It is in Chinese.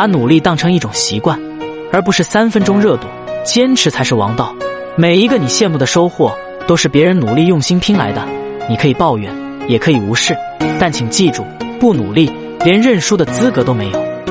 把努力当成一种习惯而不是三分钟热度坚持才是王道。每一个你羡慕的收获都是别人努力用心拼来的。你可以抱怨也可以无视但请记住不努力连认输的资格都没有。